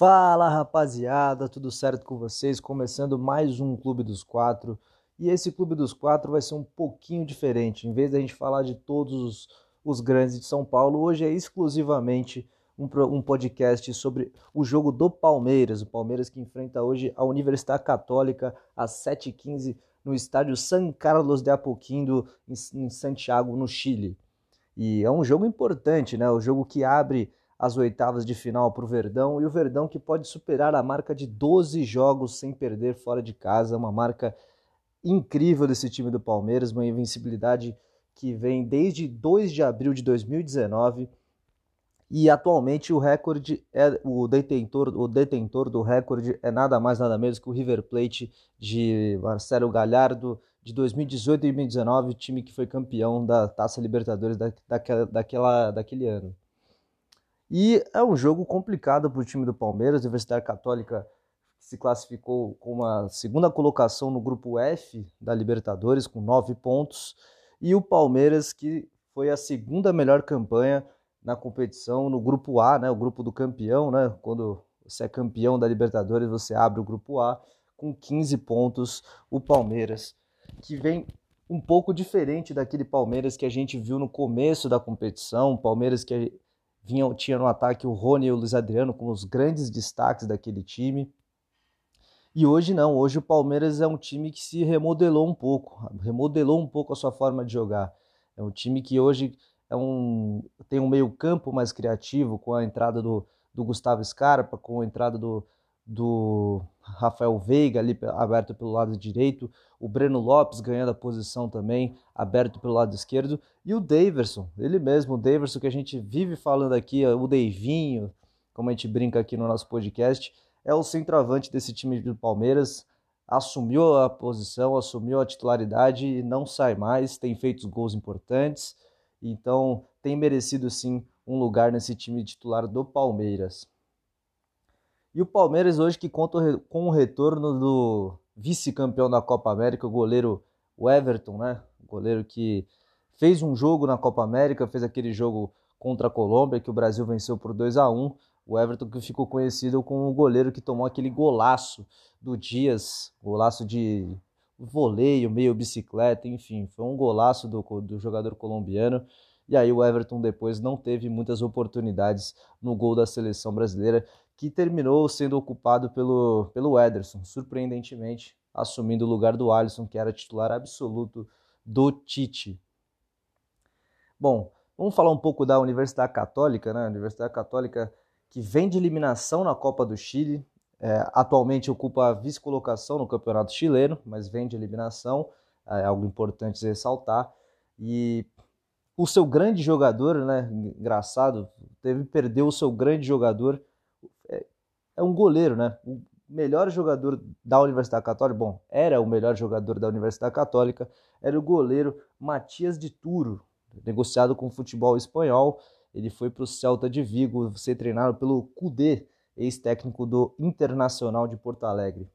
Fala rapaziada, tudo certo com vocês? Começando mais um Clube dos Quatro. E esse Clube dos Quatro vai ser um pouquinho diferente. Em vez da gente falar de todos os, os grandes de São Paulo, hoje é exclusivamente um, um podcast sobre o jogo do Palmeiras. O Palmeiras que enfrenta hoje a Universidade Católica às 7h15 no estádio San Carlos de Apoquindo, em, em Santiago, no Chile. E é um jogo importante, né? O jogo que abre as oitavas de final para o Verdão e o Verdão que pode superar a marca de 12 jogos sem perder fora de casa, uma marca incrível desse time do Palmeiras, uma invencibilidade que vem desde 2 de abril de 2019 e atualmente o recorde é o detentor, o detentor do recorde é nada mais nada menos que o River Plate de Marcelo Galhardo de 2018 e 2019, time que foi campeão da Taça Libertadores da, daquela, daquela, daquele ano. E é um jogo complicado para o time do Palmeiras. A Universidade Católica se classificou com uma segunda colocação no grupo F da Libertadores, com nove pontos. E o Palmeiras, que foi a segunda melhor campanha na competição no grupo A, né, o grupo do campeão, né, quando você é campeão da Libertadores, você abre o grupo A com 15 pontos. O Palmeiras, que vem um pouco diferente daquele Palmeiras que a gente viu no começo da competição, Palmeiras que vinha, tinha no ataque o Rony e o Luiz Adriano como os grandes destaques daquele time. E hoje não, hoje o Palmeiras é um time que se remodelou um pouco, remodelou um pouco a sua forma de jogar. É um time que hoje é um, tem um meio-campo mais criativo, com a entrada do, do Gustavo Scarpa, com a entrada do, do Rafael Veiga ali aberto pelo lado direito, o Breno Lopes ganhando a posição também, aberto pelo lado esquerdo, e o Daverson, ele mesmo, o Daverson que a gente vive falando aqui, o Deivinho, como a gente brinca aqui no nosso podcast, é o centroavante desse time do Palmeiras, assumiu a posição, assumiu a titularidade e não sai mais, tem feito gols importantes, então tem merecido sim um lugar nesse time titular do Palmeiras. E o Palmeiras hoje que conta com o retorno do vice-campeão da Copa América, o goleiro Everton, né? O goleiro que fez um jogo na Copa América, fez aquele jogo contra a Colômbia que o Brasil venceu por 2 a 1. O Everton que ficou conhecido como o goleiro que tomou aquele golaço do Dias, golaço de voleio, meio bicicleta, enfim, foi um golaço do, do jogador colombiano. E aí o Everton depois não teve muitas oportunidades no gol da seleção brasileira que terminou sendo ocupado pelo, pelo Ederson, surpreendentemente assumindo o lugar do Alisson, que era titular absoluto do Tite. Bom, vamos falar um pouco da Universidade Católica, né? A Universidade Católica que vem de eliminação na Copa do Chile, é, atualmente ocupa a vice-colocação no Campeonato Chileno, mas vem de eliminação, é algo importante ressaltar. E o seu grande jogador, né? Engraçado, teve perdeu o seu grande jogador é um goleiro, né? O melhor jogador da Universidade Católica, bom, era o melhor jogador da Universidade Católica, era o goleiro Matias de Turo, negociado com o futebol espanhol. Ele foi para o Celta de Vigo ser treinado pelo Cudê, ex-técnico do Internacional de Porto Alegre.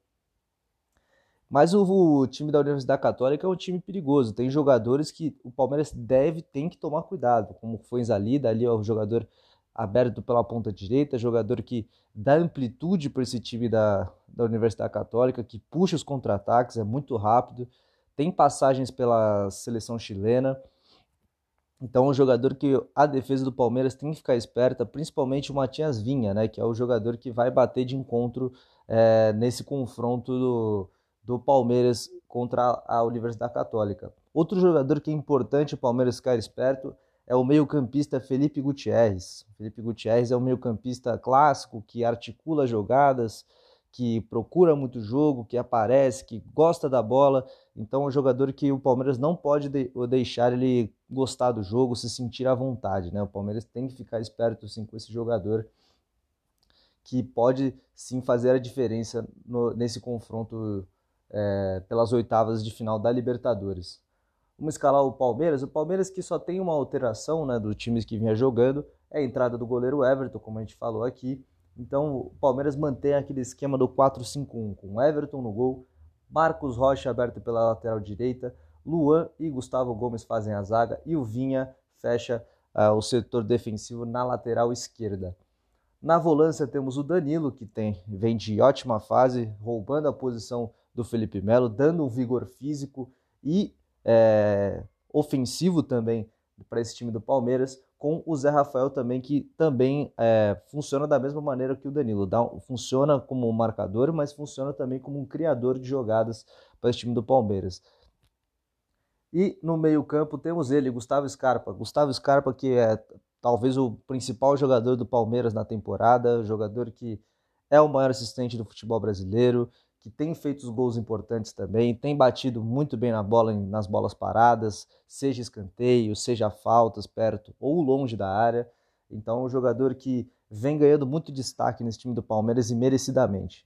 Mas o, o, time da Universidade Católica é um time perigoso. Tem jogadores que o Palmeiras deve, tem que tomar cuidado, como foi Zalida, ali o jogador aberto pela ponta direita, jogador que dá amplitude para esse time da, da Universidade Católica, que puxa os contra-ataques, é muito rápido, tem passagens pela seleção chilena. Então, é um jogador que a defesa do Palmeiras tem que ficar esperta, principalmente o Matias Vinha, né, que é o jogador que vai bater de encontro é, nesse confronto do, do Palmeiras contra a Universidade Católica. Outro jogador que é importante o Palmeiras ficar esperto é o meio-campista Felipe Gutierrez. Felipe Gutierrez é um meio-campista clássico que articula jogadas, que procura muito jogo, que aparece, que gosta da bola. Então é um jogador que o Palmeiras não pode deixar ele gostar do jogo, se sentir à vontade. Né? O Palmeiras tem que ficar esperto sim, com esse jogador que pode sim fazer a diferença no, nesse confronto é, pelas oitavas de final da Libertadores. Vamos escalar o Palmeiras. O Palmeiras que só tem uma alteração né, do time que vinha jogando é a entrada do goleiro Everton, como a gente falou aqui. Então o Palmeiras mantém aquele esquema do 4-5-1, com Everton no gol, Marcos Rocha aberto pela lateral direita, Luan e Gustavo Gomes fazem a zaga e o Vinha fecha uh, o setor defensivo na lateral esquerda. Na volância temos o Danilo, que tem, vem de ótima fase, roubando a posição do Felipe Melo, dando um vigor físico e é, ofensivo também para esse time do Palmeiras, com o Zé Rafael também, que também é, funciona da mesma maneira que o Danilo. Dá, funciona como um marcador, mas funciona também como um criador de jogadas para esse time do Palmeiras. E no meio-campo temos ele, Gustavo Scarpa. Gustavo Scarpa, que é talvez o principal jogador do Palmeiras na temporada, jogador que é o maior assistente do futebol brasileiro, que tem feito os gols importantes também, tem batido muito bem na bola, nas bolas paradas, seja escanteio, seja faltas perto ou longe da área. Então, um jogador que vem ganhando muito destaque nesse time do Palmeiras e merecidamente.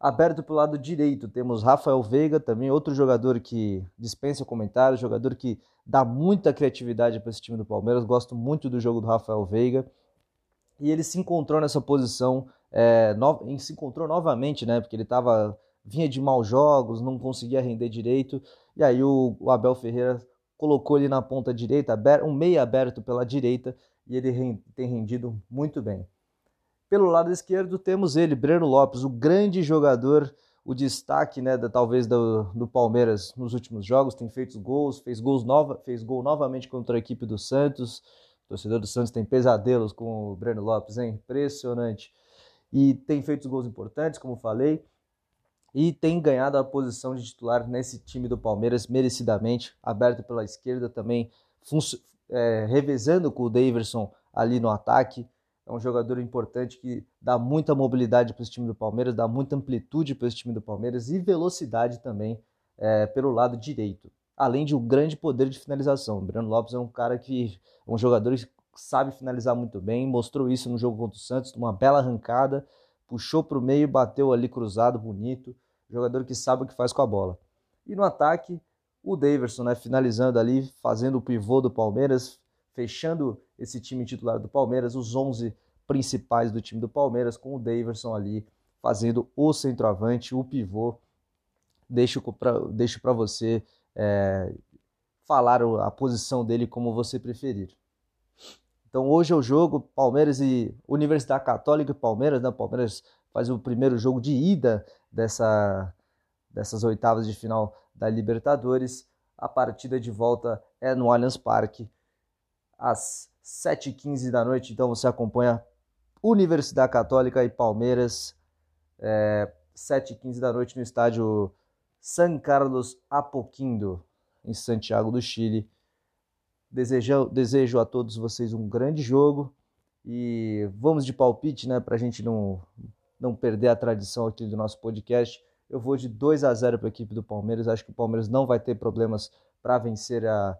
Aberto para o lado direito, temos Rafael Veiga, também outro jogador que dispensa comentários, jogador que dá muita criatividade para esse time do Palmeiras. Gosto muito do jogo do Rafael Veiga. E ele se encontrou nessa posição é, no, se encontrou novamente, né? Porque ele tava, vinha de maus jogos, não conseguia render direito. E aí o, o Abel Ferreira colocou ele na ponta direita, um meia aberto pela direita, e ele tem rendido muito bem. Pelo lado esquerdo temos ele, Breno Lopes, o grande jogador, o destaque, né, da, talvez do, do Palmeiras nos últimos jogos, tem feito gols, fez gols nova, fez gol novamente contra a equipe do Santos. O torcedor do Santos tem pesadelos com o Breno Lopes, hein? Impressionante e tem feito gols importantes, como falei, e tem ganhado a posição de titular nesse time do Palmeiras merecidamente, aberto pela esquerda também, é, revezando com o Daverson ali no ataque. É um jogador importante que dá muita mobilidade para esse time do Palmeiras, dá muita amplitude para esse time do Palmeiras e velocidade também é, pelo lado direito. Além de um grande poder de finalização. O Breno Lopes é um cara que um jogador sabe finalizar muito bem, mostrou isso no jogo contra o Santos, uma bela arrancada, puxou para o meio, bateu ali cruzado, bonito, jogador que sabe o que faz com a bola. E no ataque, o Daverson, né, finalizando ali, fazendo o pivô do Palmeiras, fechando esse time titular do Palmeiras, os 11 principais do time do Palmeiras, com o Daverson ali fazendo o centroavante, o pivô. Deixo para você é, falar a posição dele como você preferir. Então hoje é o jogo Palmeiras e Universidade Católica e Palmeiras, né? Palmeiras faz o primeiro jogo de ida dessa, dessas oitavas de final da Libertadores. A partida de volta é no Allianz Parque às 7h15 da noite. Então você acompanha Universidade Católica e Palmeiras, é, 7h15 da noite no estádio San Carlos Apoquindo, em Santiago do Chile. Desejo, desejo a todos vocês um grande jogo e vamos de palpite, né, para a gente não, não perder a tradição aqui do nosso podcast. Eu vou de 2 a 0 para a equipe do Palmeiras. Acho que o Palmeiras não vai ter problemas para vencer a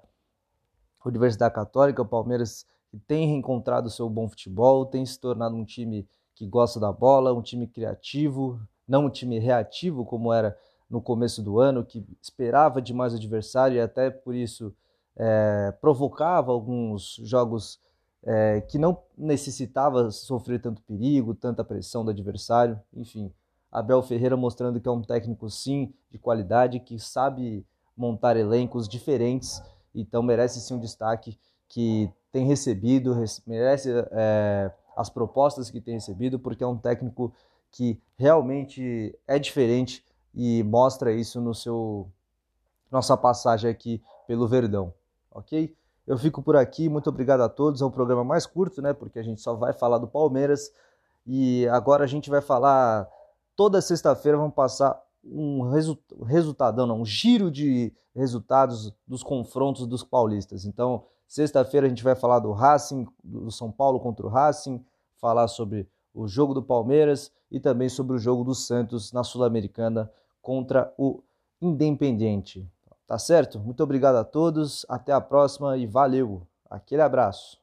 Universidade Católica. O Palmeiras tem reencontrado seu bom futebol, tem se tornado um time que gosta da bola, um time criativo, não um time reativo como era no começo do ano, que esperava demais o adversário e até por isso é, provocava alguns jogos é, que não necessitava sofrer tanto perigo, tanta pressão do adversário. Enfim, Abel Ferreira mostrando que é um técnico sim de qualidade, que sabe montar elencos diferentes, então merece sim um destaque que tem recebido, merece é, as propostas que tem recebido, porque é um técnico que realmente é diferente e mostra isso no seu nossa passagem aqui pelo Verdão ok? Eu fico por aqui, muito obrigado a todos. É um programa mais curto, né? Porque a gente só vai falar do Palmeiras. E agora a gente vai falar. Toda sexta-feira vamos passar um resu resultado, não, um giro de resultados dos confrontos dos paulistas. Então, sexta-feira a gente vai falar do Racing, do São Paulo contra o Racing, falar sobre o jogo do Palmeiras e também sobre o jogo do Santos na Sul-Americana contra o Independiente. Tá certo? Muito obrigado a todos, até a próxima e valeu! Aquele abraço!